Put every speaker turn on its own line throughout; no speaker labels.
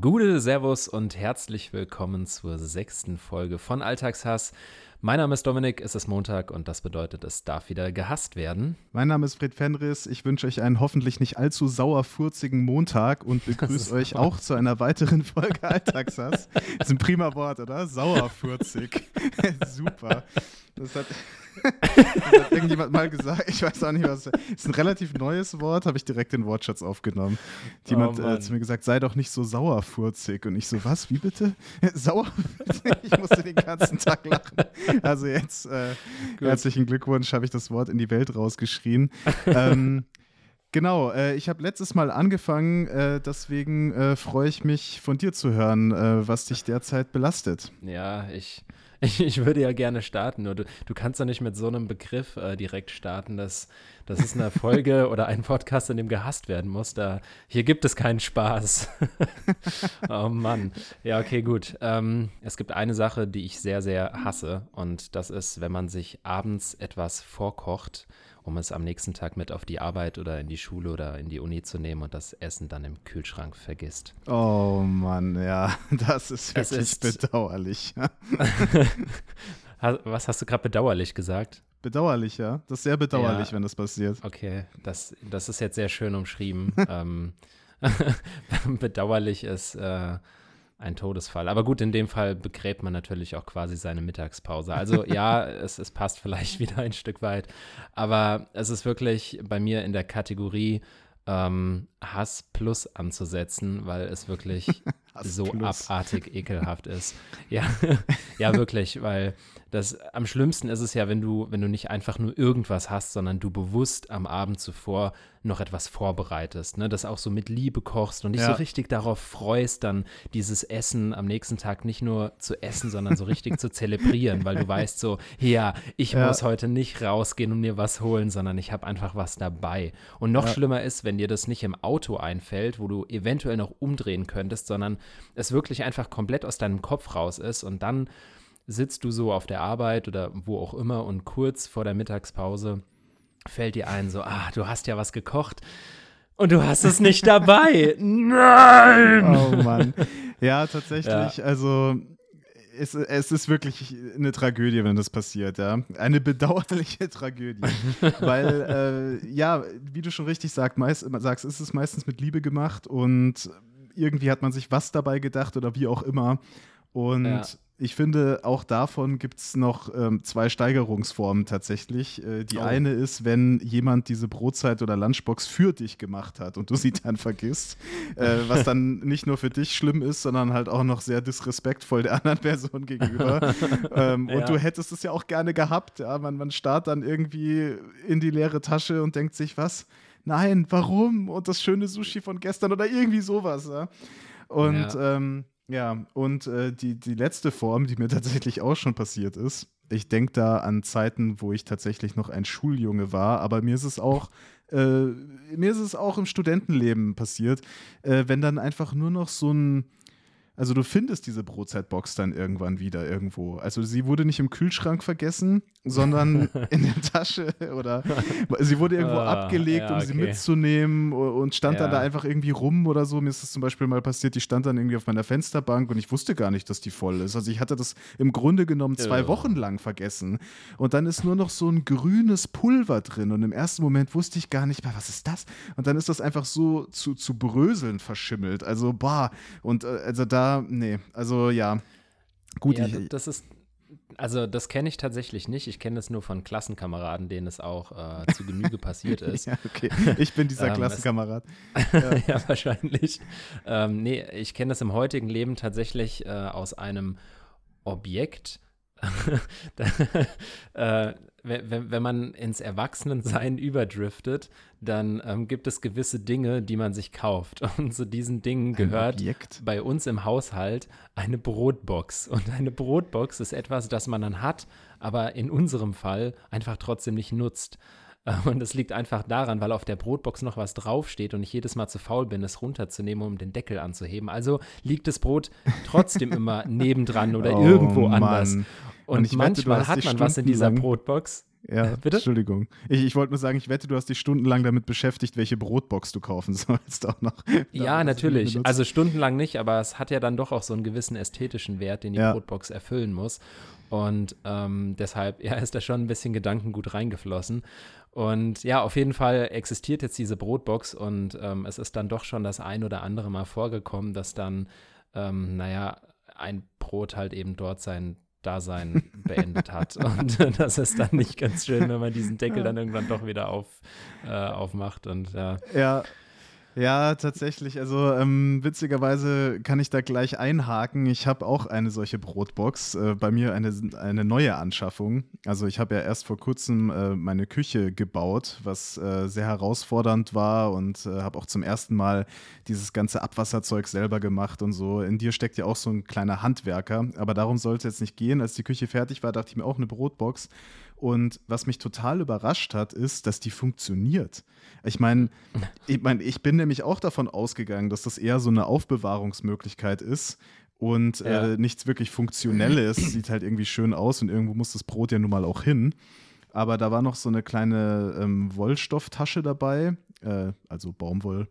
Gute Servus und herzlich willkommen zur sechsten Folge von Alltagshass. Mein Name ist Dominik, es ist Montag und das bedeutet, es darf wieder gehasst werden.
Mein Name ist Fred Fenris, ich wünsche euch einen hoffentlich nicht allzu sauerfurzigen Montag und begrüße euch auch zu einer weiteren Folge Alltagshass. Das ist ein prima Wort, oder? Sauerfurzig. Super. Das hat, das hat irgendjemand mal gesagt. Ich weiß auch nicht, was. Das ist ein relativ neues Wort, habe ich direkt den Wortschatz aufgenommen. Jemand oh, äh, zu mir gesagt, sei doch nicht so sauerfurzig. Und ich so, was? Wie bitte? Sauerfurzig? Ich musste den ganzen Tag lachen. Also jetzt äh, herzlichen Glückwunsch, habe ich das Wort in die Welt rausgeschrien. ähm, Genau, äh, ich habe letztes Mal angefangen, äh, deswegen äh, freue ich mich von dir zu hören, äh, was dich derzeit belastet.
Ja, ich ich, ich würde ja gerne starten, nur du, du kannst ja nicht mit so einem Begriff äh, direkt starten. Das, das ist eine Folge oder ein Podcast, in dem gehasst werden muss. Da, hier gibt es keinen Spaß. oh Mann. Ja, okay, gut. Ähm, es gibt eine Sache, die ich sehr, sehr hasse. Und das ist, wenn man sich abends etwas vorkocht um es am nächsten Tag mit auf die Arbeit oder in die Schule oder in die Uni zu nehmen und das Essen dann im Kühlschrank vergisst.
Oh Mann, ja, das ist wirklich ist bedauerlich.
Was hast du gerade bedauerlich gesagt?
Bedauerlich, ja. Das ist sehr bedauerlich, ja. wenn das passiert.
Okay, das, das ist jetzt sehr schön umschrieben. ähm, bedauerlich ist äh, ein Todesfall. Aber gut, in dem Fall begräbt man natürlich auch quasi seine Mittagspause. Also ja, es, es passt vielleicht wieder ein Stück weit. Aber es ist wirklich bei mir in der Kategorie ähm, Hass plus anzusetzen, weil es wirklich so abartig ekelhaft ist. Ja, ja, wirklich, weil das am schlimmsten ist es ja, wenn du, wenn du nicht einfach nur irgendwas hast, sondern du bewusst am Abend zuvor noch etwas vorbereitest, ne? das auch so mit Liebe kochst und dich ja. so richtig darauf freust, dann dieses Essen am nächsten Tag nicht nur zu essen, sondern so richtig zu zelebrieren, weil du weißt so, ja, ich ja. muss heute nicht rausgehen und mir was holen, sondern ich habe einfach was dabei. Und noch ja. schlimmer ist, wenn dir das nicht im Auto einfällt, wo du eventuell noch umdrehen könntest, sondern es wirklich einfach komplett aus deinem Kopf raus ist und dann sitzt du so auf der Arbeit oder wo auch immer und kurz vor der Mittagspause fällt dir ein, so, ah, du hast ja was gekocht und du hast es nicht dabei. Nein!
Oh Mann. Ja, tatsächlich, ja. also es, es, ist wirklich eine Tragödie, wenn das passiert, ja. Eine bedauerliche Tragödie. Weil, äh, ja, wie du schon richtig sagst, meist, sagst, ist es meistens mit Liebe gemacht und irgendwie hat man sich was dabei gedacht oder wie auch immer. Und ja ich finde, auch davon gibt es noch ähm, zwei Steigerungsformen tatsächlich. Äh, die oh. eine ist, wenn jemand diese Brotzeit oder Lunchbox für dich gemacht hat und du sie dann vergisst, äh, was dann nicht nur für dich schlimm ist, sondern halt auch noch sehr disrespektvoll der anderen Person gegenüber. ähm, ja. Und du hättest es ja auch gerne gehabt. Ja? Man, man starrt dann irgendwie in die leere Tasche und denkt sich, was? Nein, warum? Und das schöne Sushi von gestern oder irgendwie sowas. Ja? Und ja. Ähm, ja, und äh, die, die letzte Form, die mir tatsächlich auch schon passiert ist, ich denke da an Zeiten, wo ich tatsächlich noch ein Schuljunge war, aber mir ist es auch, äh, mir ist es auch im Studentenleben passiert, äh, wenn dann einfach nur noch so ein also du findest diese Brotzeitbox dann irgendwann wieder irgendwo. Also sie wurde nicht im Kühlschrank vergessen, sondern in der Tasche oder sie wurde irgendwo uh, abgelegt, ja, um sie mitzunehmen und stand ja. dann da einfach irgendwie rum oder so. Mir ist das zum Beispiel mal passiert, die stand dann irgendwie auf meiner Fensterbank und ich wusste gar nicht, dass die voll ist. Also ich hatte das im Grunde genommen zwei uh. Wochen lang vergessen. Und dann ist nur noch so ein grünes Pulver drin und im ersten Moment wusste ich gar nicht mehr, was ist das? Und dann ist das einfach so zu, zu Bröseln verschimmelt. Also, bah. Und äh, also da nee, also ja. Gut,
ja, ich, das ist, also das kenne ich tatsächlich nicht. Ich kenne es nur von Klassenkameraden, denen es auch äh, zu Genüge passiert ist.
ja, okay. Ich bin dieser ähm, Klassenkamerad.
ja. ja. wahrscheinlich. Ähm, nee, ich kenne das im heutigen Leben tatsächlich äh, aus einem Objekt. äh, wenn, wenn man ins Erwachsenensein überdriftet, dann ähm, gibt es gewisse Dinge, die man sich kauft. Und zu diesen Dingen gehört bei uns im Haushalt eine Brotbox. Und eine Brotbox ist etwas, das man dann hat, aber in unserem Fall einfach trotzdem nicht nutzt. Und es liegt einfach daran, weil auf der Brotbox noch was draufsteht und ich jedes Mal zu faul bin, es runterzunehmen, um den Deckel anzuheben. Also liegt das Brot trotzdem immer nebendran oder oh, irgendwo Mann. anders. Und, und manchmal wette, hat man was in dieser Brotbox.
Ja, bitte? Entschuldigung. Ich, ich wollte nur sagen, ich wette, du hast dich stundenlang damit beschäftigt, welche Brotbox du kaufen sollst auch noch.
Ja, natürlich. Also stundenlang nicht, aber es hat ja dann doch auch so einen gewissen ästhetischen Wert, den die ja. Brotbox erfüllen muss. Und ähm, deshalb ja, ist da schon ein bisschen Gedankengut reingeflossen. Und ja, auf jeden Fall existiert jetzt diese Brotbox und ähm, es ist dann doch schon das ein oder andere Mal vorgekommen, dass dann, ähm, naja, ein Brot halt eben dort sein Dasein beendet hat. Und das ist dann nicht ganz schön, wenn man diesen Deckel dann irgendwann doch wieder auf, äh, aufmacht. Und ja.
Ja, ja, tatsächlich. Also ähm, witzigerweise kann ich da gleich einhaken. Ich habe auch eine solche Brotbox. Äh, bei mir eine, eine neue Anschaffung. Also ich habe ja erst vor kurzem äh, meine Küche gebaut, was äh, sehr herausfordernd war und äh, habe auch zum ersten Mal dieses ganze Abwasserzeug selber gemacht und so. In dir steckt ja auch so ein kleiner Handwerker. Aber darum sollte es jetzt nicht gehen. Als die Küche fertig war, dachte ich mir auch eine Brotbox. Und was mich total überrascht hat, ist, dass die funktioniert. Ich meine, ich, mein, ich bin nämlich auch davon ausgegangen, dass das eher so eine Aufbewahrungsmöglichkeit ist und ja. äh, nichts wirklich Funktionelles. Sieht halt irgendwie schön aus und irgendwo muss das Brot ja nun mal auch hin. Aber da war noch so eine kleine ähm, Wollstofftasche dabei, äh, also Baumwoll.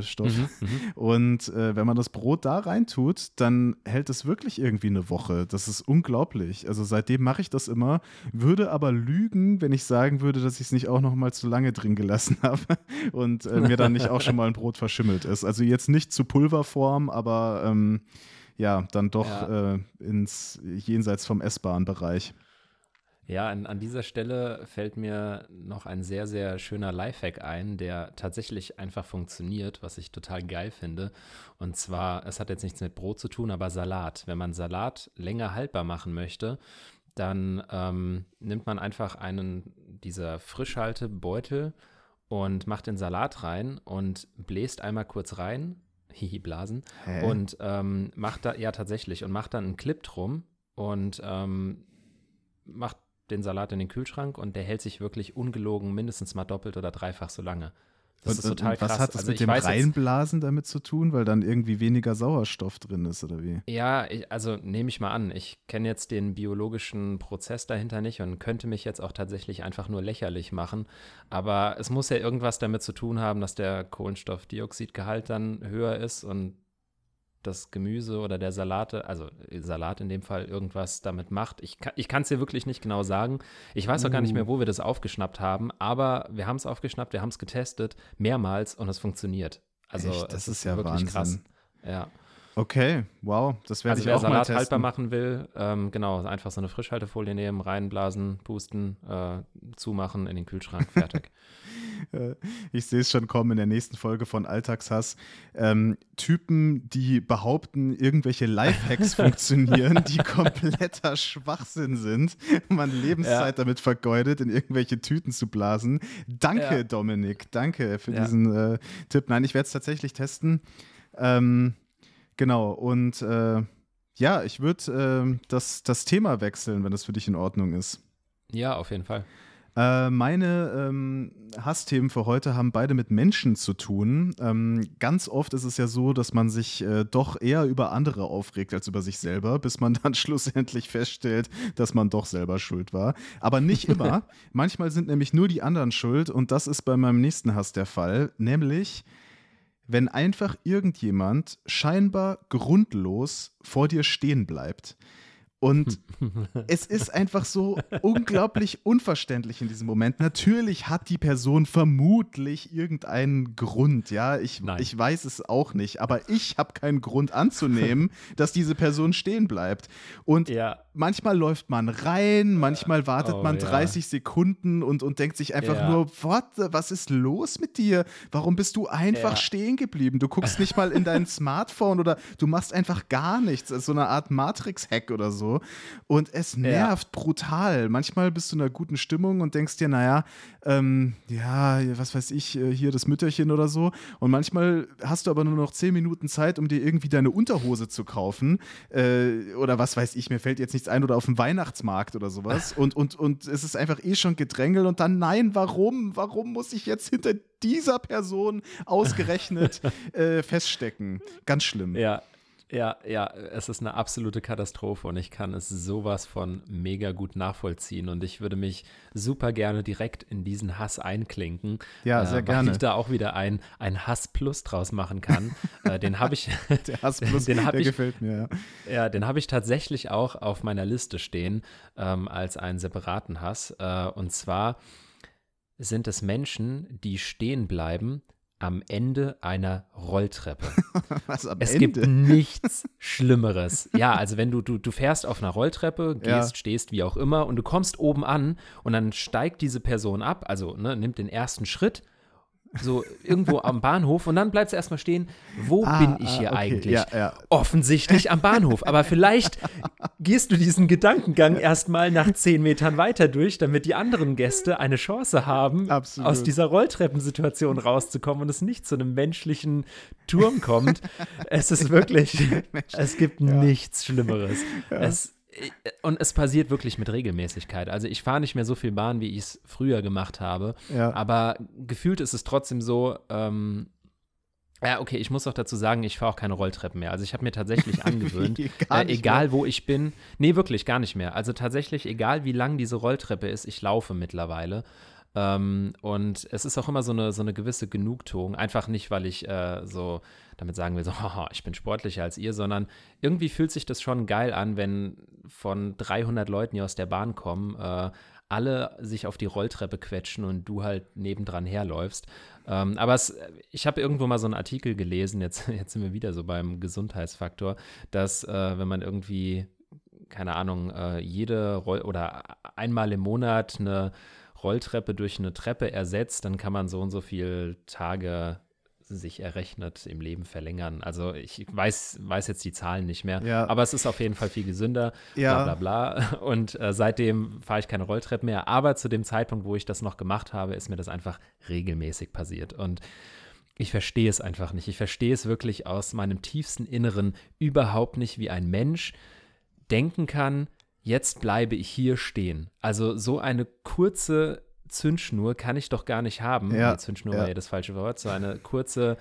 Stoff. Mhm, mhm, und äh, wenn man das Brot da reintut, dann hält es wirklich irgendwie eine Woche. Das ist unglaublich. Also seitdem mache ich das immer, würde aber lügen, wenn ich sagen würde, dass ich es nicht auch noch mal zu lange drin gelassen habe und äh, mir dann nicht auch schon mal ein Brot verschimmelt ist. Also jetzt nicht zu Pulverform, aber ähm, ja, dann doch ja. Äh, ins jenseits vom essbaren Bereich.
Ja, an, an, dieser Stelle fällt mir noch ein sehr, sehr schöner Lifehack ein, der tatsächlich einfach funktioniert, was ich total geil finde. Und zwar, es hat jetzt nichts mit Brot zu tun, aber Salat. Wenn man Salat länger haltbar machen möchte, dann ähm, nimmt man einfach einen dieser Frischhaltebeutel und macht den Salat rein und bläst einmal kurz rein, hihi, blasen, Hä? und ähm, macht da, ja tatsächlich, und macht dann einen Clip drum und ähm, macht den Salat in den Kühlschrank und der hält sich wirklich ungelogen mindestens mal doppelt oder dreifach so lange.
Das und, ist total und was krass. hat das also mit dem Reinblasen damit zu tun, weil dann irgendwie weniger Sauerstoff drin ist oder wie?
Ja, ich, also nehme ich mal an. Ich kenne jetzt den biologischen Prozess dahinter nicht und könnte mich jetzt auch tatsächlich einfach nur lächerlich machen. Aber es muss ja irgendwas damit zu tun haben, dass der Kohlenstoffdioxidgehalt dann höher ist und das Gemüse oder der Salate, also äh, Salat in dem Fall, irgendwas damit macht. Ich, ich kann es dir wirklich nicht genau sagen. Ich weiß auch gar nicht mehr, uh. wo wir das aufgeschnappt haben, aber wir haben es aufgeschnappt, wir haben es getestet, mehrmals und es funktioniert. Also Echt? das ist, ist ja wirklich Wahnsinn. krass. Ja.
Okay, wow, das werde also ich auch
Salat
mal testen.
haltbar machen will, ähm, genau, einfach so eine Frischhaltefolie nehmen, reinblasen, pusten, äh, zumachen, in den Kühlschrank, fertig.
Ich sehe es schon kommen in der nächsten Folge von Alltagshass. Ähm, Typen, die behaupten, irgendwelche Lifehacks funktionieren, die kompletter Schwachsinn sind. Man Lebenszeit ja. damit vergeudet, in irgendwelche Tüten zu blasen. Danke, ja. Dominik, danke für ja. diesen äh, Tipp. Nein, ich werde es tatsächlich testen. Ähm, Genau, und äh, ja, ich würde äh, das, das Thema wechseln, wenn das für dich in Ordnung ist.
Ja, auf jeden Fall.
Äh, meine ähm, Hassthemen für heute haben beide mit Menschen zu tun. Ähm, ganz oft ist es ja so, dass man sich äh, doch eher über andere aufregt als über sich selber, bis man dann schlussendlich feststellt, dass man doch selber schuld war. Aber nicht immer. Manchmal sind nämlich nur die anderen schuld und das ist bei meinem nächsten Hass der Fall, nämlich wenn einfach irgendjemand scheinbar grundlos vor dir stehen bleibt. Und es ist einfach so unglaublich unverständlich in diesem Moment. Natürlich hat die Person vermutlich irgendeinen Grund, ja. Ich, ich weiß es auch nicht, aber ich habe keinen Grund anzunehmen, dass diese Person stehen bleibt. Und ja. manchmal läuft man rein, manchmal wartet oh, man 30 ja. Sekunden und, und denkt sich einfach ja. nur, What, was ist los mit dir? Warum bist du einfach stehen geblieben? Du guckst nicht mal in dein Smartphone oder du machst einfach gar nichts. Das ist so eine Art Matrix-Hack oder so. Und es nervt ja. brutal. Manchmal bist du in einer guten Stimmung und denkst dir, naja, ähm, ja, was weiß ich, äh, hier das Mütterchen oder so. Und manchmal hast du aber nur noch zehn Minuten Zeit, um dir irgendwie deine Unterhose zu kaufen. Äh, oder was weiß ich, mir fällt jetzt nichts ein oder auf dem Weihnachtsmarkt oder sowas. Und, und, und es ist einfach eh schon Gedrängel und dann, nein, warum? Warum muss ich jetzt hinter dieser Person ausgerechnet äh, feststecken? Ganz schlimm.
Ja, Ja, ja, es ist eine absolute Katastrophe und ich kann es sowas von mega gut nachvollziehen und ich würde mich super gerne direkt in diesen Hass einklinken.
Ja, sehr äh, gerne.
Weil ich da auch wieder ein, ein Hass Plus draus machen kann. äh, den habe ich.
der Hass Plus, den der ich, gefällt mir,
ja. Ja, den habe ich tatsächlich auch auf meiner Liste stehen ähm, als einen separaten Hass. Äh, und zwar sind es Menschen, die stehen bleiben am Ende einer Rolltreppe.
Was am
es
Ende?
gibt nichts Schlimmeres. Ja, also wenn du, du, du fährst auf einer Rolltreppe, gehst, ja. stehst, wie auch immer, und du kommst oben an und dann steigt diese Person ab, also ne, nimmt den ersten Schritt so irgendwo am Bahnhof und dann bleibst du erstmal stehen, wo ah, bin ich ah, hier okay. eigentlich?
Ja, ja.
Offensichtlich am Bahnhof. Aber vielleicht gehst du diesen Gedankengang erstmal nach zehn Metern weiter durch, damit die anderen Gäste eine Chance haben,
Absolut.
aus dieser Rolltreppensituation rauszukommen und es nicht zu einem menschlichen Turm kommt. es ist wirklich, es gibt ja. nichts Schlimmeres. Es und es passiert wirklich mit Regelmäßigkeit. Also ich fahre nicht mehr so viel Bahn, wie ich es früher gemacht habe.
Ja.
Aber gefühlt ist es trotzdem so, ähm, ja, okay, ich muss auch dazu sagen, ich fahre auch keine Rolltreppen mehr. Also ich habe mir tatsächlich angewöhnt, äh, egal mehr. wo ich bin, nee, wirklich gar nicht mehr. Also tatsächlich, egal wie lang diese Rolltreppe ist, ich laufe mittlerweile. Ähm, und es ist auch immer so eine, so eine gewisse Genugtuung. Einfach nicht, weil ich äh, so damit sagen will, so, haha, ich bin sportlicher als ihr, sondern irgendwie fühlt sich das schon geil an, wenn von 300 Leuten, die aus der Bahn kommen, äh, alle sich auf die Rolltreppe quetschen und du halt nebendran herläufst. Ähm, aber es, ich habe irgendwo mal so einen Artikel gelesen, jetzt, jetzt sind wir wieder so beim Gesundheitsfaktor, dass äh, wenn man irgendwie, keine Ahnung, äh, jede Roll oder einmal im Monat eine Rolltreppe durch eine Treppe ersetzt, dann kann man so und so viele Tage sich errechnet im Leben verlängern. Also ich weiß, weiß jetzt die Zahlen nicht mehr,
ja.
aber es ist auf jeden Fall viel gesünder,
ja.
bla bla bla. Und äh, seitdem fahre ich keine Rolltreppe mehr. Aber zu dem Zeitpunkt, wo ich das noch gemacht habe, ist mir das einfach regelmäßig passiert. Und ich verstehe es einfach nicht. Ich verstehe es wirklich aus meinem tiefsten Inneren überhaupt nicht, wie ein Mensch denken kann, jetzt bleibe ich hier stehen. Also so eine kurze Zündschnur kann ich doch gar nicht haben.
Ja,
Zündschnur ja. war ja das falsche Wort. So eine kurze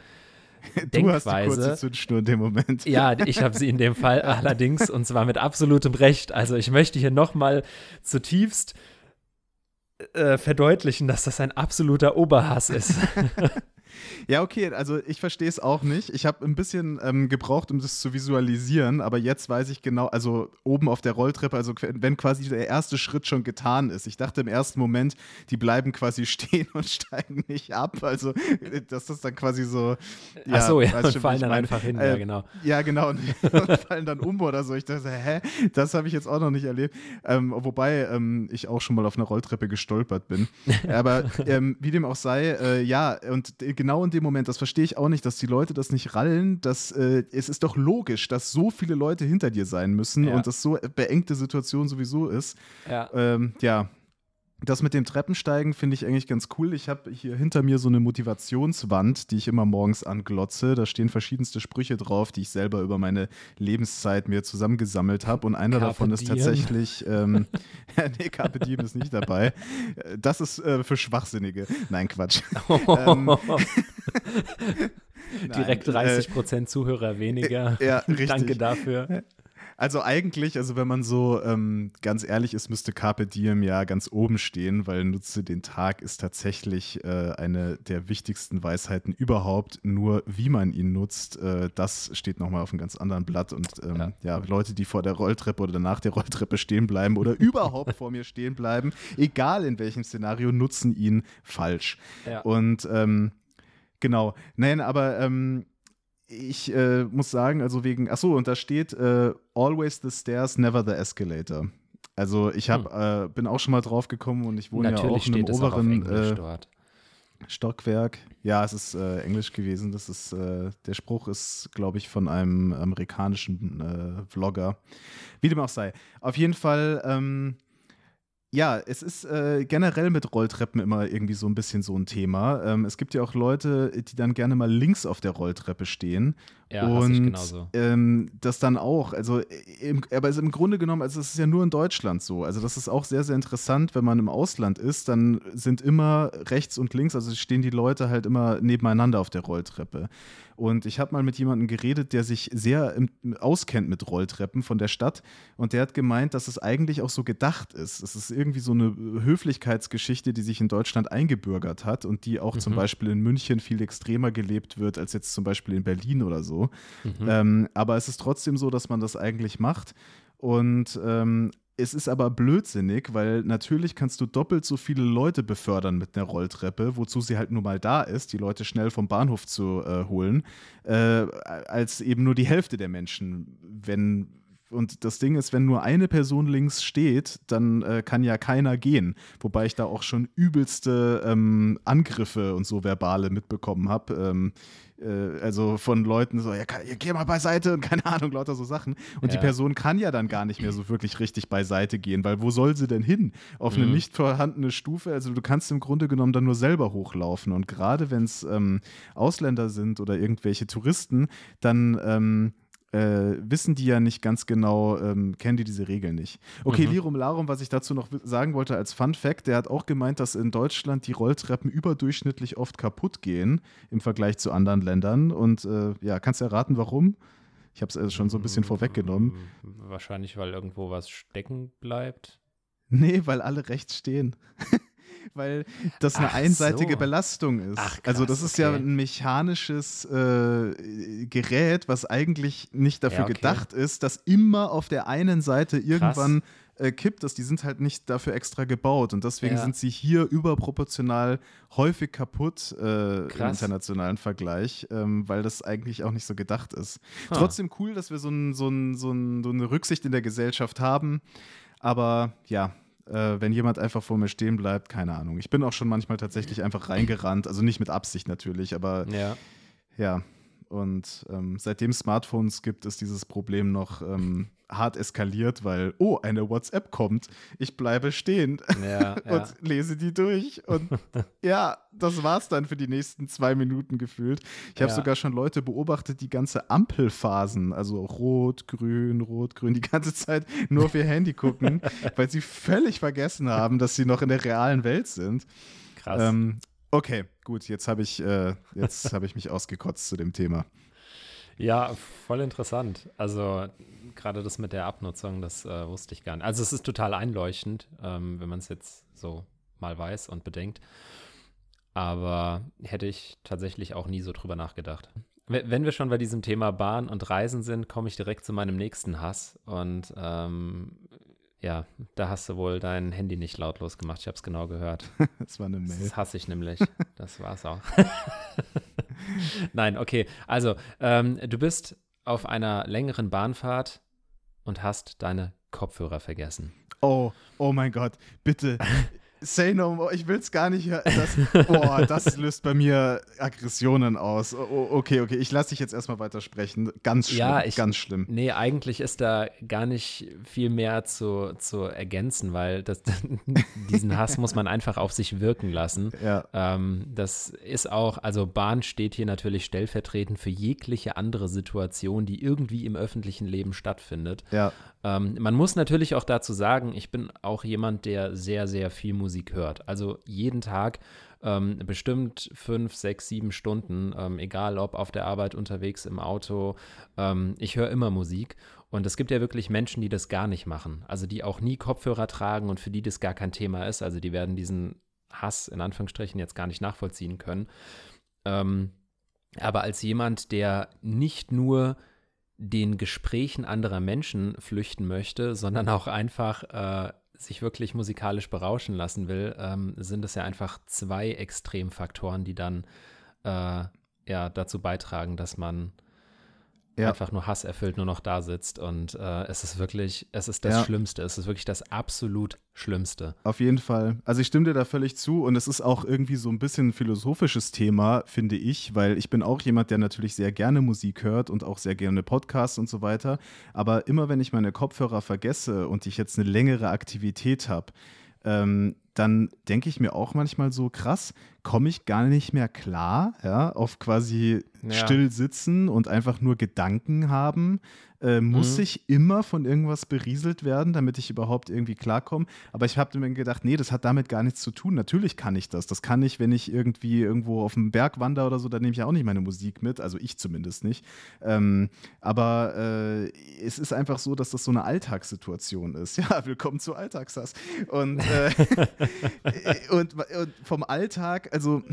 Denkweise. Du hast die kurze Zündschnur in dem Moment.
Ja, ich habe sie in dem Fall allerdings und zwar mit absolutem Recht. Also ich möchte hier nochmal zutiefst äh, verdeutlichen, dass das ein absoluter Oberhass ist.
Ja, okay, also ich verstehe es auch nicht. Ich habe ein bisschen ähm, gebraucht, um das zu visualisieren, aber jetzt weiß ich genau, also oben auf der Rolltreppe, also wenn quasi der erste Schritt schon getan ist. Ich dachte im ersten Moment, die bleiben quasi stehen und steigen nicht ab. Also, dass das dann quasi so.
Ja, Ach so, ja, und fallen dann einfach hin, äh, ja, genau.
Ja, genau, und, und, fallen dann um oder so. Ich dachte, hä, das habe ich jetzt auch noch nicht erlebt. Ähm, wobei ähm, ich auch schon mal auf einer Rolltreppe gestolpert bin. Aber ähm, wie dem auch sei, äh, ja, und genau in dem Moment, das verstehe ich auch nicht, dass die Leute das nicht rallen. Dass, äh, es ist doch logisch, dass so viele Leute hinter dir sein müssen ja. und das so beengte Situation sowieso ist.
Ja.
Ähm, ja. Das mit dem Treppensteigen finde ich eigentlich ganz cool. Ich habe hier hinter mir so eine Motivationswand, die ich immer morgens anglotze. Da stehen verschiedenste Sprüche drauf, die ich selber über meine Lebenszeit mir zusammengesammelt habe. Und einer
Carpe
davon ist tatsächlich, ähm, nee, Carpe Diem ist nicht dabei. Das ist äh, für Schwachsinnige. Nein, Quatsch. ähm,
Direkt 30 äh, Prozent äh, Zuhörer weniger.
Ja, richtig.
Danke dafür.
Also eigentlich, also wenn man so ähm, ganz ehrlich ist, müsste Carpe Diem ja ganz oben stehen, weil nutze den Tag ist tatsächlich äh, eine der wichtigsten Weisheiten überhaupt. Nur wie man ihn nutzt, äh, das steht nochmal auf einem ganz anderen Blatt. Und ähm, ja. ja. Leute, die vor der Rolltreppe oder nach der Rolltreppe stehen bleiben oder überhaupt vor mir stehen bleiben, egal in welchem Szenario, nutzen ihn falsch.
Ja.
Und ähm, genau, nein, aber ähm, ich äh, muss sagen, also wegen, achso, und da steht äh, Always the stairs, never the escalator. Also ich hab, hm. äh, bin auch schon mal drauf gekommen und ich wohne
Natürlich
ja auch in einem oberen
äh,
Stockwerk. Ja, es ist äh, Englisch gewesen. Das ist, äh, der Spruch ist, glaube ich, von einem amerikanischen Vlogger. Wie dem auch sei. Auf jeden Fall ähm, ja, es ist äh, generell mit Rolltreppen immer irgendwie so ein bisschen so ein Thema. Ähm, es gibt ja auch Leute, die dann gerne mal links auf der Rolltreppe stehen.
Ja,
und ähm, das dann auch. Also, im, aber ist im Grunde genommen, also es ist ja nur in Deutschland so. Also, das ist auch sehr, sehr interessant, wenn man im Ausland ist, dann sind immer rechts und links, also stehen die Leute halt immer nebeneinander auf der Rolltreppe. Und ich habe mal mit jemandem geredet, der sich sehr im, auskennt mit Rolltreppen von der Stadt. Und der hat gemeint, dass es eigentlich auch so gedacht ist. Es ist irgendwie so eine Höflichkeitsgeschichte, die sich in Deutschland eingebürgert hat und die auch mhm. zum Beispiel in München viel extremer gelebt wird als jetzt zum Beispiel in Berlin oder so. Mhm. Ähm, aber es ist trotzdem so, dass man das eigentlich macht. Und ähm, es ist aber blödsinnig, weil natürlich kannst du doppelt so viele Leute befördern mit einer Rolltreppe, wozu sie halt nur mal da ist, die Leute schnell vom Bahnhof zu äh, holen, äh, als eben nur die Hälfte der Menschen. Wenn, und das Ding ist, wenn nur eine Person links steht, dann äh, kann ja keiner gehen. Wobei ich da auch schon übelste ähm, Angriffe und so verbale mitbekommen habe. Ähm, äh, also von Leuten so, ja, geh mal beiseite und keine Ahnung, lauter so Sachen. Und ja. die Person kann ja dann gar nicht mehr so wirklich richtig beiseite gehen, weil wo soll sie denn hin? Auf mhm. eine nicht vorhandene Stufe? Also du kannst im Grunde genommen dann nur selber hochlaufen. Und gerade wenn es ähm, Ausländer sind oder irgendwelche Touristen, dann ähm, äh, wissen die ja nicht ganz genau, ähm, kennen die diese Regeln nicht. Okay, mhm. Lirum Larum, was ich dazu noch sagen wollte als Fun Fact, der hat auch gemeint, dass in Deutschland die Rolltreppen überdurchschnittlich oft kaputt gehen im Vergleich zu anderen Ländern. Und äh, ja, kannst du erraten, warum? Ich habe es also schon so ein bisschen vorweggenommen.
Wahrscheinlich, weil irgendwo was stecken bleibt.
Nee, weil alle rechts stehen. weil das eine Ach einseitige so. Belastung ist. Ach, krass, also das ist okay. ja ein mechanisches äh, Gerät, was eigentlich nicht dafür ja, okay. gedacht ist, dass immer auf der einen Seite irgendwann äh, kippt ist. Die sind halt nicht dafür extra gebaut und deswegen ja. sind sie hier überproportional häufig kaputt äh, im internationalen Vergleich, ähm, weil das eigentlich auch nicht so gedacht ist. Huh. Trotzdem cool, dass wir so, ein, so, ein, so, ein, so eine Rücksicht in der Gesellschaft haben. Aber ja, äh, wenn jemand einfach vor mir stehen bleibt, keine Ahnung. Ich bin auch schon manchmal tatsächlich einfach reingerannt, also nicht mit Absicht natürlich, aber ja. ja. Und ähm, seitdem Smartphones gibt, ist dieses Problem noch ähm, hart eskaliert, weil, oh, eine WhatsApp kommt, ich bleibe stehen ja, und ja. lese die durch. Und ja, das war's dann für die nächsten zwei Minuten gefühlt. Ich habe ja. sogar schon Leute beobachtet, die ganze Ampelphasen, also rot, grün, rot, grün, die ganze Zeit nur auf ihr Handy gucken, weil sie völlig vergessen haben, dass sie noch in der realen Welt sind. Krass. Ähm, okay, gut, jetzt habe ich, äh, hab ich mich ausgekotzt zu dem Thema.
Ja, voll interessant. Also gerade das mit der Abnutzung, das äh, wusste ich gar nicht. Also es ist total einleuchtend, ähm, wenn man es jetzt so mal weiß und bedenkt. Aber hätte ich tatsächlich auch nie so drüber nachgedacht. Wenn wir schon bei diesem Thema Bahn und Reisen sind, komme ich direkt zu meinem nächsten Hass. Und ähm, ja, da hast du wohl dein Handy nicht lautlos gemacht. Ich habe es genau gehört.
das war eine Mail.
Das hasse ich nämlich. Das war's auch. Nein, okay. Also, ähm, du bist auf einer längeren Bahnfahrt und hast deine Kopfhörer vergessen.
Oh, oh mein Gott, bitte. Say no more, ich will es gar nicht hören. Das, boah, das löst bei mir Aggressionen aus. Oh, okay, okay, ich lasse dich jetzt erstmal weitersprechen. Ganz schlimm, ja, ich, ganz schlimm.
Nee, eigentlich ist da gar nicht viel mehr zu, zu ergänzen, weil das, diesen Hass muss man einfach auf sich wirken lassen. Ja. Ähm, das ist auch, also Bahn steht hier natürlich stellvertretend für jegliche andere Situation, die irgendwie im öffentlichen Leben stattfindet. Ja. Ähm, man muss natürlich auch dazu sagen, ich bin auch jemand, der sehr, sehr viel Musik hört. Also jeden Tag ähm, bestimmt fünf, sechs, sieben Stunden, ähm, egal ob auf der Arbeit, unterwegs, im Auto. Ähm, ich höre immer Musik. Und es gibt ja wirklich Menschen, die das gar nicht machen. Also die auch nie Kopfhörer tragen und für die das gar kein Thema ist. Also die werden diesen Hass in Anführungsstrichen jetzt gar nicht nachvollziehen können. Ähm, aber als jemand, der nicht nur den Gesprächen anderer Menschen flüchten möchte, sondern auch einfach äh, sich wirklich musikalisch berauschen lassen will, ähm, sind es ja einfach zwei Extremfaktoren, die dann äh, ja dazu beitragen, dass man ja. einfach nur Hass erfüllt nur noch da sitzt. Und äh, es ist wirklich, es ist das ja. Schlimmste. Es ist wirklich das absolut Schlimmste.
Auf jeden Fall. Also ich stimme dir da völlig zu und es ist auch irgendwie so ein bisschen ein philosophisches Thema, finde ich, weil ich bin auch jemand, der natürlich sehr gerne Musik hört und auch sehr gerne Podcasts und so weiter. Aber immer wenn ich meine Kopfhörer vergesse und ich jetzt eine längere Aktivität habe, ähm, dann denke ich mir auch manchmal so, krass, komme ich gar nicht mehr klar, ja, auf quasi ja. still sitzen und einfach nur Gedanken haben. Äh, muss mhm. ich immer von irgendwas berieselt werden, damit ich überhaupt irgendwie klarkomme? Aber ich habe mir gedacht, nee, das hat damit gar nichts zu tun. Natürlich kann ich das. Das kann ich, wenn ich irgendwie irgendwo auf dem Berg wandere oder so, da nehme ich auch nicht meine Musik mit. Also ich zumindest nicht. Ähm, aber äh, es ist einfach so, dass das so eine Alltagssituation ist. Ja, willkommen zu Alltagshass. Und, äh, und, und vom Alltag also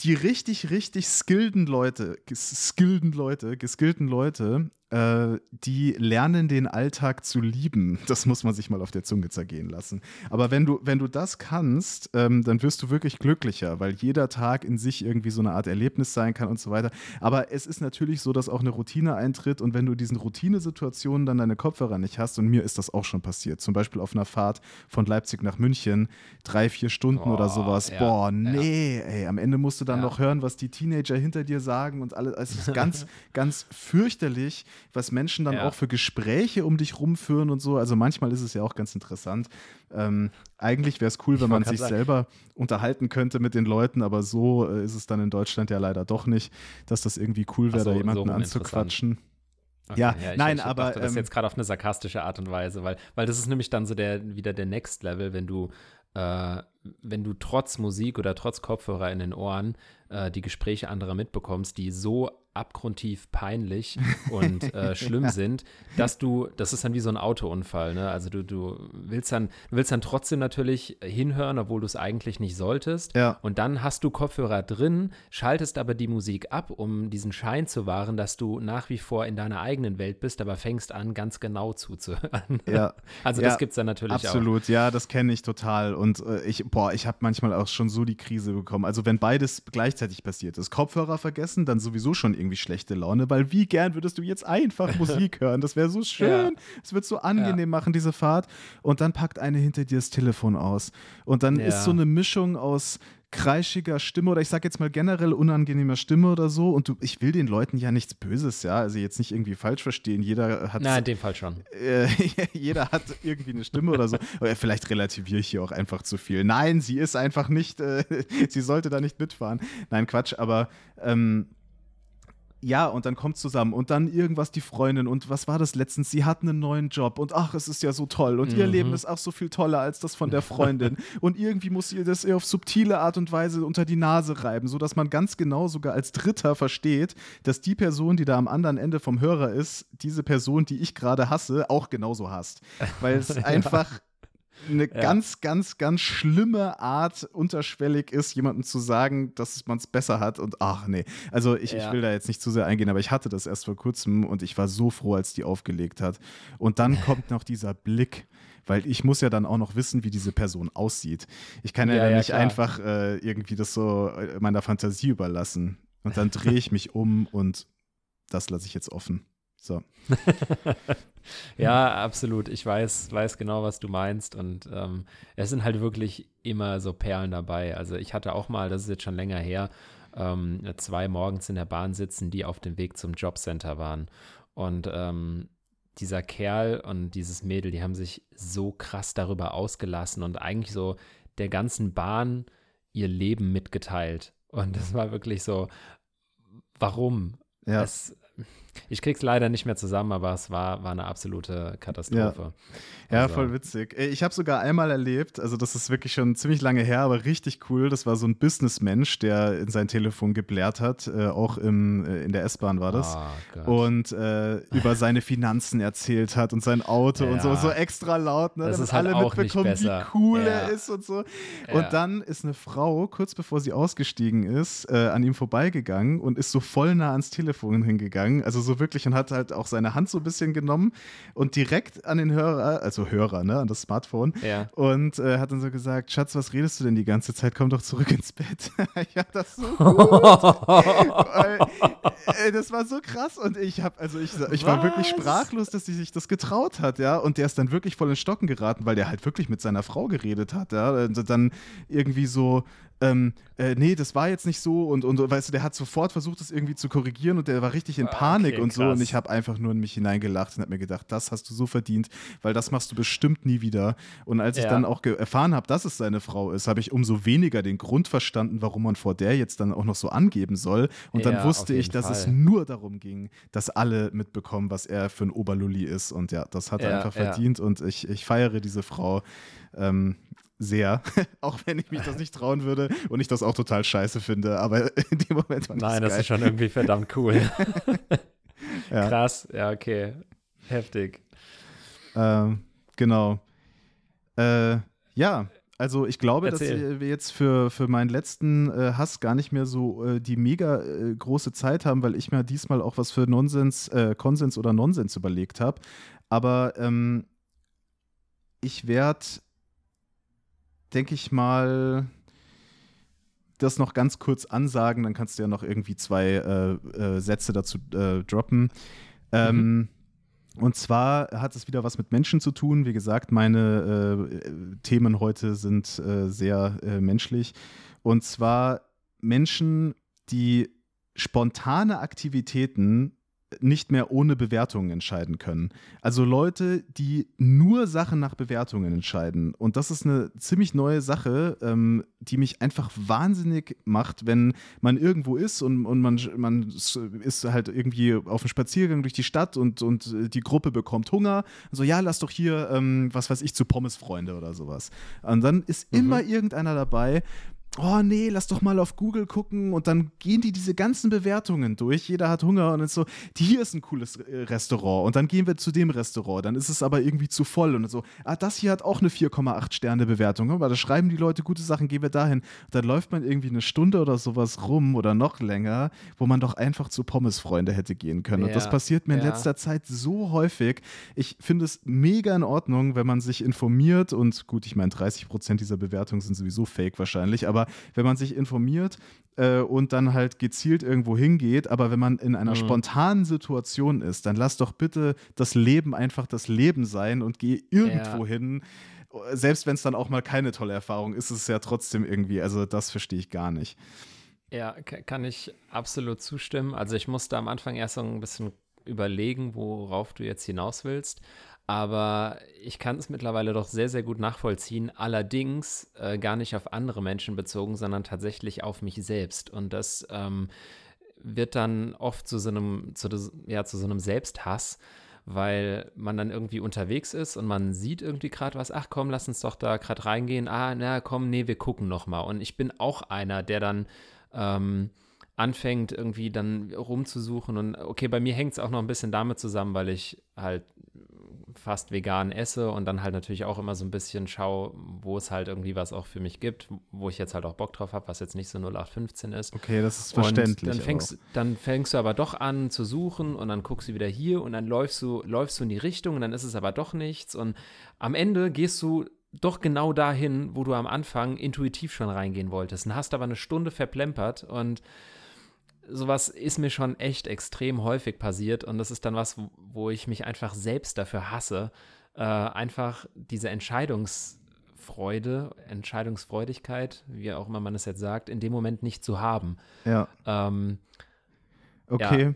die richtig, richtig skillten Leute, skillten Leute, geskillten Leute, äh, die lernen den Alltag zu lieben. Das muss man sich mal auf der Zunge zergehen lassen. Aber wenn du, wenn du das kannst, ähm, dann wirst du wirklich glücklicher, weil jeder Tag in sich irgendwie so eine Art Erlebnis sein kann und so weiter. Aber es ist natürlich so, dass auch eine Routine eintritt und wenn du diesen Routinesituationen dann deine Kopfhörer nicht hast, und mir ist das auch schon passiert, zum Beispiel auf einer Fahrt von Leipzig nach München, drei, vier Stunden oh, oder sowas. Ja, Boah, nee, ja. ey, am Ende musst du dann ja. noch hören, was die Teenager hinter dir sagen und alles. Es ist ganz, ganz fürchterlich was Menschen dann ja. auch für Gespräche um dich rumführen und so. Also manchmal ist es ja auch ganz interessant. Ähm, eigentlich wäre es cool, wenn man sich sagen. selber unterhalten könnte mit den Leuten, aber so äh, ist es dann in Deutschland ja leider doch nicht, dass das irgendwie cool wäre, so, da jemanden so anzuquatschen.
Okay, ja, ja ich, nein, ich aber dachte, das ähm, jetzt gerade auf eine sarkastische Art und Weise, weil, weil das ist nämlich dann so der wieder der Next Level, wenn du äh, wenn du trotz Musik oder trotz Kopfhörer in den Ohren äh, die Gespräche anderer mitbekommst, die so abgrundtief peinlich und äh, schlimm ja. sind, dass du, das ist dann wie so ein Autounfall, ne? Also du, du willst dann, willst dann trotzdem natürlich hinhören, obwohl du es eigentlich nicht solltest.
Ja.
Und dann hast du Kopfhörer drin, schaltest aber die Musik ab, um diesen Schein zu wahren, dass du nach wie vor in deiner eigenen Welt bist, aber fängst an, ganz genau zuzuhören.
Ja.
Also
ja,
das gibt es dann natürlich
absolut. auch. Absolut, ja, das kenne ich total. Und äh, ich, boah, ich habe manchmal auch schon so die Krise bekommen. Also wenn beides gleichzeitig passiert ist, Kopfhörer vergessen, dann sowieso schon irgendwie irgendwie schlechte Laune, weil wie gern würdest du jetzt einfach Musik hören? Das wäre so schön. Es ja. wird so angenehm ja. machen, diese Fahrt. Und dann packt eine hinter dir das Telefon aus. Und dann ja. ist so eine Mischung aus kreischiger Stimme oder ich sage jetzt mal generell unangenehmer Stimme oder so. Und du, ich will den Leuten ja nichts Böses, ja. Also jetzt nicht irgendwie falsch verstehen. Jeder hat.
Nein, in dem Fall schon.
Äh, jeder hat irgendwie eine Stimme oder so. Oder vielleicht relativiere ich hier auch einfach zu viel. Nein, sie ist einfach nicht, äh, sie sollte da nicht mitfahren. Nein, Quatsch, aber ähm, ja, und dann kommt zusammen und dann irgendwas die Freundin und was war das letztens? Sie hat einen neuen Job und ach, es ist ja so toll und mhm. ihr Leben ist auch so viel toller als das von der Freundin und irgendwie muss ihr das auf subtile Art und Weise unter die Nase reiben, sodass man ganz genau sogar als Dritter versteht, dass die Person, die da am anderen Ende vom Hörer ist, diese Person, die ich gerade hasse, auch genauso hasst, weil es einfach eine ja. ganz, ganz, ganz schlimme Art unterschwellig ist, jemandem zu sagen, dass man es besser hat. Und ach nee, also ich, ja. ich will da jetzt nicht zu sehr eingehen, aber ich hatte das erst vor kurzem und ich war so froh, als die aufgelegt hat. Und dann kommt noch dieser Blick weil ich muss ja dann auch noch wissen, wie diese Person aussieht. Ich kann ja, ja, ja nicht klar. einfach äh, irgendwie das so äh, meiner Fantasie überlassen. Und dann drehe ich mich um und das lasse ich jetzt offen. So.
ja, absolut. Ich weiß, weiß genau, was du meinst. Und ähm, es sind halt wirklich immer so Perlen dabei. Also ich hatte auch mal, das ist jetzt schon länger her, ähm, zwei morgens in der Bahn sitzen, die auf dem Weg zum Jobcenter waren. Und ähm, dieser Kerl und dieses Mädel, die haben sich so krass darüber ausgelassen und eigentlich so der ganzen Bahn ihr Leben mitgeteilt. Und das war wirklich so, warum?
Ja.
Es, ich krieg's leider nicht mehr zusammen, aber es war, war eine absolute Katastrophe.
Ja, also. ja voll witzig. Ich habe sogar einmal erlebt, also das ist wirklich schon ziemlich lange her, aber richtig cool. Das war so ein Businessmensch, der in sein Telefon geblärt hat, äh, auch im, äh, in der S-Bahn war das. Oh, und äh, über seine Finanzen erzählt hat und sein Auto ja. und so, so extra laut, ne,
das damit halt alle mitbekommen,
wie cool ja. er ist und so. Und dann ist eine Frau, kurz bevor sie ausgestiegen ist, äh, an ihm vorbeigegangen und ist so voll nah ans Telefon hingegangen. Also so wirklich und hat halt auch seine Hand so ein bisschen genommen und direkt an den Hörer, also Hörer, ne, an das Smartphone.
Ja.
Und äh, hat dann so gesagt: Schatz, was redest du denn die ganze Zeit? Komm doch zurück ins Bett. ja, das so gut. Weil, äh, das war so krass und ich habe, also ich, ich war wirklich sprachlos, dass sie sich das getraut hat, ja. Und der ist dann wirklich voll in Stocken geraten, weil der halt wirklich mit seiner Frau geredet hat, ja. Und dann irgendwie so, ähm, äh, nee, das war jetzt nicht so und, und weißt du, der hat sofort versucht, das irgendwie zu korrigieren und der war richtig in ah, Panik okay, und so und ich habe einfach nur in mich hineingelacht und habe mir gedacht, das hast du so verdient, weil das machst du bestimmt nie wieder. Und als ich dann auch erfahren habe, dass es seine Frau ist, habe ich umso weniger den Grund verstanden, warum man vor der jetzt dann auch noch so angeben soll. Und ja, dann wusste ich, dass Fall. es nur darum ging, dass alle mitbekommen, was er für ein Oberlulli ist. Und ja, das hat er ja, einfach verdient und ich, ich feiere diese Frau. Ähm, sehr, auch wenn ich mich das nicht trauen würde und ich das auch total scheiße finde, aber in dem Moment
war Nein, das geil. ist schon irgendwie verdammt cool. ja. Krass, ja, okay. Heftig.
Ähm, genau. Äh, ja, also ich glaube, Erzähl. dass wir jetzt für, für meinen letzten äh, Hass gar nicht mehr so äh, die mega äh, große Zeit haben, weil ich mir diesmal auch was für Nonsens, äh, Konsens oder Nonsens überlegt habe. Aber ähm, ich werde denke ich mal, das noch ganz kurz ansagen, dann kannst du ja noch irgendwie zwei äh, äh, Sätze dazu äh, droppen. Ähm, mhm. Und zwar hat es wieder was mit Menschen zu tun. Wie gesagt, meine äh, Themen heute sind äh, sehr äh, menschlich. Und zwar Menschen, die spontane Aktivitäten nicht mehr ohne Bewertungen entscheiden können. Also Leute, die nur Sachen nach Bewertungen entscheiden. Und das ist eine ziemlich neue Sache, ähm, die mich einfach wahnsinnig macht, wenn man irgendwo ist und, und man, man ist halt irgendwie auf einem Spaziergang durch die Stadt und, und die Gruppe bekommt Hunger. So, ja, lass doch hier, ähm, was weiß ich, zu Pommesfreunde oder sowas. Und dann ist mhm. immer irgendeiner dabei, oh nee, lass doch mal auf Google gucken und dann gehen die diese ganzen Bewertungen durch. Jeder hat Hunger und ist so, hier ist ein cooles äh, Restaurant und dann gehen wir zu dem Restaurant. Dann ist es aber irgendwie zu voll und so, ah, das hier hat auch eine 4,8 Sterne Bewertung. Aber da schreiben die Leute gute Sachen, gehen wir dahin. Und dann läuft man irgendwie eine Stunde oder sowas rum oder noch länger, wo man doch einfach zu Pommesfreunde hätte gehen können. Ja, und das passiert mir ja. in letzter Zeit so häufig. Ich finde es mega in Ordnung, wenn man sich informiert und gut, ich meine, 30 Prozent dieser Bewertungen sind sowieso fake wahrscheinlich, aber wenn man sich informiert äh, und dann halt gezielt irgendwo hingeht, aber wenn man in einer mhm. spontanen Situation ist, dann lass doch bitte das Leben einfach das Leben sein und geh irgendwo ja. hin. Selbst wenn es dann auch mal keine tolle Erfahrung ist, ist es ja trotzdem irgendwie, also das verstehe ich gar nicht.
Ja, kann ich absolut zustimmen. Also ich musste am Anfang erst so ein bisschen überlegen, worauf du jetzt hinaus willst. Aber ich kann es mittlerweile doch sehr, sehr gut nachvollziehen. Allerdings äh, gar nicht auf andere Menschen bezogen, sondern tatsächlich auf mich selbst. Und das ähm, wird dann oft zu so einem, zu, ja, zu so einem Selbsthass, weil man dann irgendwie unterwegs ist und man sieht irgendwie gerade was. Ach komm, lass uns doch da gerade reingehen. Ah, na komm, nee, wir gucken noch mal. Und ich bin auch einer, der dann ähm, anfängt, irgendwie dann rumzusuchen. Und okay, bei mir hängt es auch noch ein bisschen damit zusammen, weil ich halt fast vegan esse und dann halt natürlich auch immer so ein bisschen schaue, wo es halt irgendwie was auch für mich gibt, wo ich jetzt halt auch Bock drauf habe, was jetzt nicht so 0815 ist.
Okay, das ist verständlich.
Und dann fängst, dann fängst du aber doch an zu suchen und dann guckst du wieder hier und dann läufst du, läufst du in die Richtung und dann ist es aber doch nichts und am Ende gehst du doch genau dahin, wo du am Anfang intuitiv schon reingehen wolltest und hast aber eine Stunde verplempert und sowas ist mir schon echt extrem häufig passiert und das ist dann was, wo ich mich einfach selbst dafür hasse, äh, einfach diese Entscheidungsfreude, Entscheidungsfreudigkeit, wie auch immer man es jetzt sagt, in dem Moment nicht zu haben.
Ja. Ähm, okay. Ja,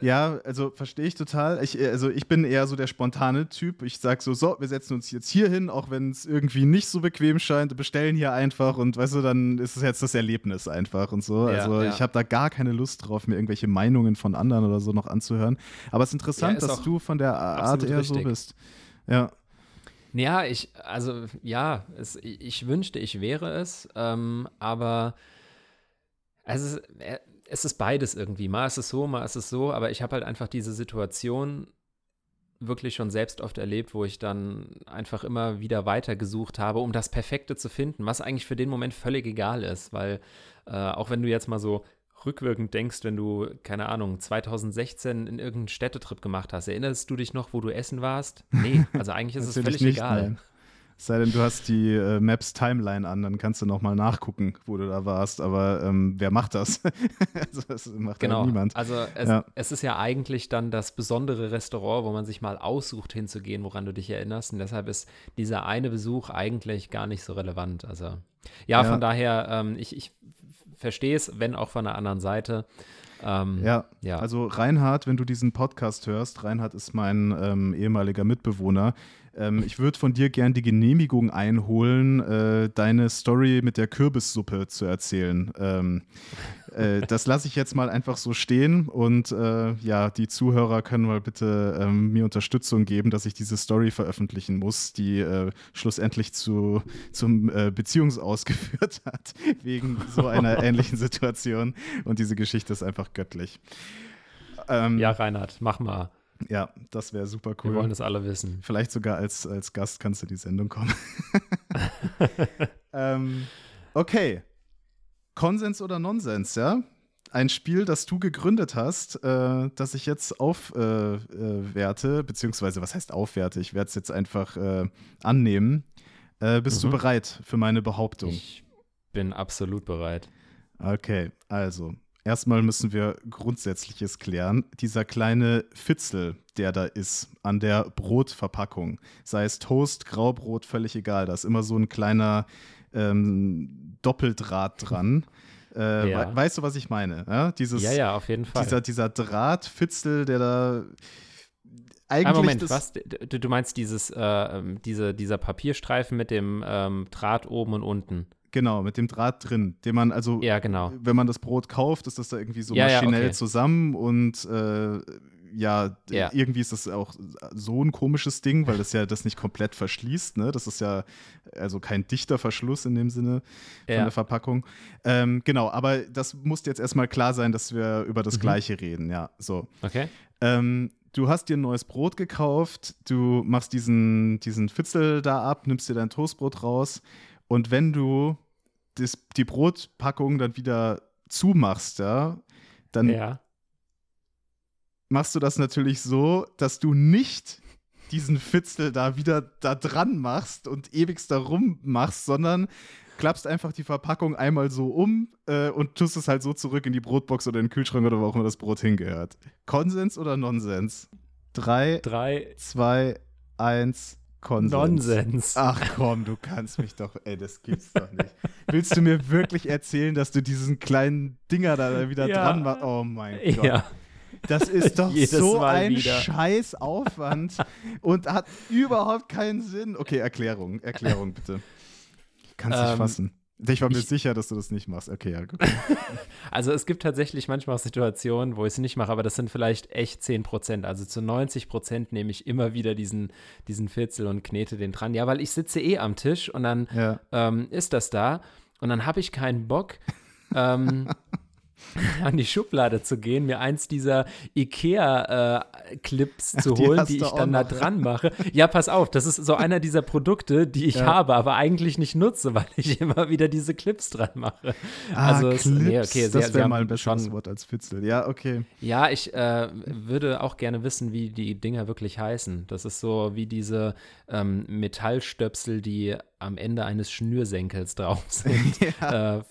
ja, also verstehe ich total. Ich, also ich bin eher so der spontane Typ. Ich sage so, so, wir setzen uns jetzt hier hin, auch wenn es irgendwie nicht so bequem scheint, bestellen hier einfach und weißt du, dann ist es jetzt das Erlebnis einfach und so. Ja, also ja. ich habe da gar keine Lust drauf, mir irgendwelche Meinungen von anderen oder so noch anzuhören. Aber es ist interessant, ja, ist dass du von der Art eher richtig. so bist. Ja.
Ja, ich, also ja, es, ich wünschte, ich wäre es, ähm, aber also, es ist beides irgendwie. Mal ist es so, mal ist es so, aber ich habe halt einfach diese Situation wirklich schon selbst oft erlebt, wo ich dann einfach immer wieder weitergesucht habe, um das Perfekte zu finden, was eigentlich für den Moment völlig egal ist, weil äh, auch wenn du jetzt mal so rückwirkend denkst, wenn du, keine Ahnung, 2016 in irgendeinen Städtetrip gemacht hast, erinnerst du dich noch, wo du essen warst? Nee, also eigentlich ist es völlig nicht, egal. Nein.
Sei denn, du hast die äh, Maps Timeline an, dann kannst du nochmal nachgucken, wo du da warst. Aber ähm, wer macht das?
also, das macht genau. ja niemand. Also es, ja. es, ist ja eigentlich dann das besondere Restaurant, wo man sich mal aussucht hinzugehen, woran du dich erinnerst. Und deshalb ist dieser eine Besuch eigentlich gar nicht so relevant. Also ja, ja. von daher, ähm, ich, ich verstehe es, wenn auch von der anderen Seite.
Ähm, ja, ja, also Reinhard, wenn du diesen Podcast hörst, Reinhard ist mein ähm, ehemaliger Mitbewohner, ähm, ich würde von dir gern die Genehmigung einholen, äh, deine Story mit der Kürbissuppe zu erzählen. Ähm, äh, das lasse ich jetzt mal einfach so stehen und äh, ja, die Zuhörer können mal bitte ähm, mir Unterstützung geben, dass ich diese Story veröffentlichen muss, die äh, schlussendlich zu, zum äh, Beziehungsaus geführt hat, wegen so einer ähnlichen Situation. Und diese Geschichte ist einfach göttlich.
Ähm, ja, Reinhard, mach mal.
Ja, das wäre super cool.
Wir wollen das alle wissen.
Vielleicht sogar als, als Gast kannst du die Sendung kommen. ähm, okay. Konsens oder Nonsens, ja? Ein Spiel, das du gegründet hast, äh, das ich jetzt aufwerte, äh, äh, beziehungsweise was heißt aufwerte? Ich werde es jetzt einfach äh, annehmen. Äh, bist mhm. du bereit für meine Behauptung?
Ich bin absolut bereit.
Okay, also Erstmal müssen wir Grundsätzliches klären. Dieser kleine Fitzel, der da ist an der Brotverpackung, sei es Toast, Graubrot, völlig egal, da ist immer so ein kleiner ähm, Doppeldraht dran. Äh, ja. we weißt du, was ich meine? Ja,
Dieses, ja, ja, auf jeden Fall.
Dieser, dieser Drahtfitzel, der da
eigentlich. Ah, Moment, was? Du, du meinst dieses, äh, ähm, diese, dieser Papierstreifen mit dem ähm, Draht oben und unten?
Genau, mit dem Draht drin, den man also,
ja, genau.
wenn man das Brot kauft, ist das da irgendwie so ja, maschinell ja, okay. zusammen und äh, ja, ja, irgendwie ist das auch so ein komisches Ding, weil das ja das nicht komplett verschließt, ne? Das ist ja also kein dichter Verschluss in dem Sinne von der Verpackung. Ähm, genau, aber das muss jetzt erstmal klar sein, dass wir über das mhm. Gleiche reden, ja. So.
Okay.
Ähm, du hast dir ein neues Brot gekauft, du machst diesen, diesen Fitzel da ab, nimmst dir dein Toastbrot raus und wenn du das, die Brotpackung dann wieder zumachst, ja, dann ja. machst du das natürlich so, dass du nicht diesen Fitzel da wieder da dran machst und ewigst da rummachst, sondern klappst einfach die Verpackung einmal so um äh, und tust es halt so zurück in die Brotbox oder in den Kühlschrank oder wo auch immer das Brot hingehört. Konsens oder Nonsens? Drei,
Drei.
zwei, eins. Konsens.
Nonsens.
Ach komm, du kannst mich doch, ey, das gibt's doch nicht. Willst du mir wirklich erzählen, dass du diesen kleinen Dinger da wieder ja. dran machst? Oh mein Gott. Ja. Das ist doch so Mal ein wieder. Scheißaufwand und hat überhaupt keinen Sinn. Okay, Erklärung, Erklärung bitte. Kannst dich ähm, fassen. Ich war mir ich, sicher, dass du das nicht machst. Okay, ja, gut.
also es gibt tatsächlich manchmal auch Situationen, wo ich es nicht mache, aber das sind vielleicht echt 10 Prozent. Also zu 90 Prozent nehme ich immer wieder diesen, diesen Fitzel und knete den dran. Ja, weil ich sitze eh am Tisch und dann ja. ähm, ist das da und dann habe ich keinen Bock. ähm, an die Schublade zu gehen, mir eins dieser IKEA-Clips äh, zu holen, die, die ich dann da dran mache. Ja, pass auf, das ist so einer dieser Produkte, die ich ja. habe, aber eigentlich nicht nutze, weil ich immer wieder diese Clips dran mache.
Ah, also Clips, nee, okay, das wäre mal ein besseres Wort als Fitzel. Ja, okay.
Ja, ich äh, würde auch gerne wissen, wie die Dinger wirklich heißen. Das ist so wie diese ähm, Metallstöpsel, die am Ende eines Schnürsenkels drauf sind. ja. äh,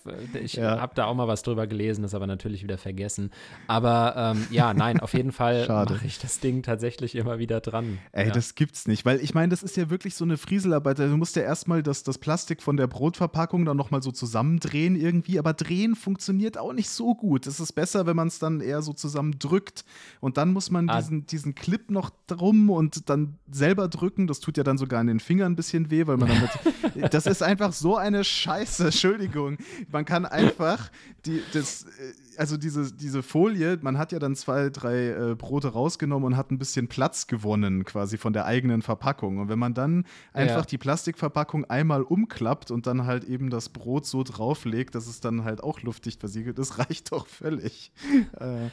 ich ja. habe da auch mal was drüber gelesen, das aber natürlich wieder vergessen. Aber ähm, ja, nein, auf jeden Fall mache ich das Ding tatsächlich immer wieder dran.
Ey,
ja.
das gibt's nicht, weil ich meine, das ist ja wirklich so eine Frieselarbeit. Du musst ja erstmal das, das Plastik von der Brotverpackung dann nochmal so zusammendrehen irgendwie, aber drehen funktioniert auch nicht so gut. Es ist besser, wenn man es dann eher so zusammendrückt und dann muss man ah. diesen, diesen Clip noch drum und dann selber drücken. Das tut ja dann sogar an den Fingern ein bisschen weh, weil man damit das ist einfach so eine Scheiße, Entschuldigung. Man kann einfach die, das, äh, also diese, diese Folie, man hat ja dann zwei, drei äh, Brote rausgenommen und hat ein bisschen Platz gewonnen, quasi von der eigenen Verpackung. Und wenn man dann einfach ja. die Plastikverpackung einmal umklappt und dann halt eben das Brot so drauflegt, dass es dann halt auch luftdicht versiegelt ist, reicht doch völlig. äh,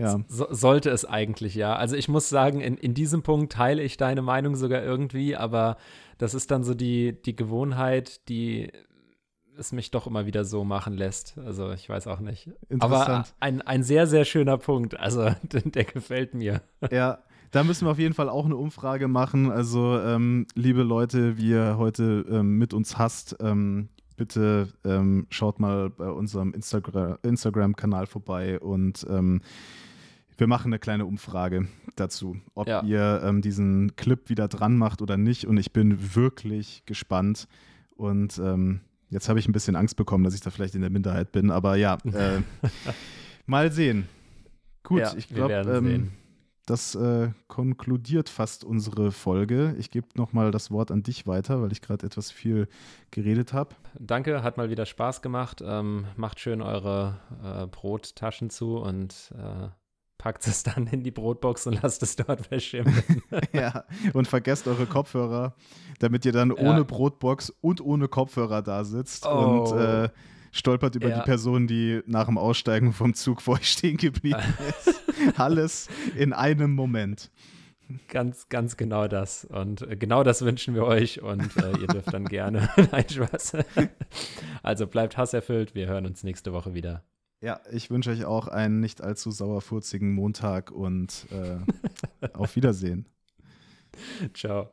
ja. So, sollte es eigentlich, ja. Also ich muss sagen, in, in diesem Punkt teile ich deine Meinung sogar irgendwie, aber das ist dann so die, die Gewohnheit, die es mich doch immer wieder so machen lässt. Also ich weiß auch nicht. Aber ein, ein sehr, sehr schöner Punkt. Also der gefällt mir.
Ja, da müssen wir auf jeden Fall auch eine Umfrage machen. Also, ähm, liebe Leute, wie ihr heute ähm, mit uns hasst, ähm, bitte ähm, schaut mal bei unserem Instagra Instagram-Kanal vorbei und ähm, wir machen eine kleine Umfrage dazu, ob ja. ihr ähm, diesen Clip wieder dran macht oder nicht. Und ich bin wirklich gespannt. Und ähm, jetzt habe ich ein bisschen Angst bekommen, dass ich da vielleicht in der Minderheit bin. Aber ja, äh, mal sehen. Gut, ja, ich glaube, ähm, das äh, konkludiert fast unsere Folge. Ich gebe nochmal das Wort an dich weiter, weil ich gerade etwas viel geredet habe.
Danke, hat mal wieder Spaß gemacht. Ähm, macht schön eure äh, Brottaschen zu und äh, packt es dann in die Brotbox und lasst es dort verschimmeln.
ja, und vergesst eure Kopfhörer, damit ihr dann ja. ohne Brotbox und ohne Kopfhörer da sitzt oh. und äh, stolpert über ja. die Person, die nach dem Aussteigen vom Zug vor euch stehen geblieben ist. Alles in einem Moment.
Ganz, ganz genau das. Und äh, genau das wünschen wir euch und äh, ihr dürft dann gerne. Nein, Spaß. also bleibt hasserfüllt. Wir hören uns nächste Woche wieder.
Ja, ich wünsche euch auch einen nicht allzu sauerfurzigen Montag und äh, auf Wiedersehen.
Ciao.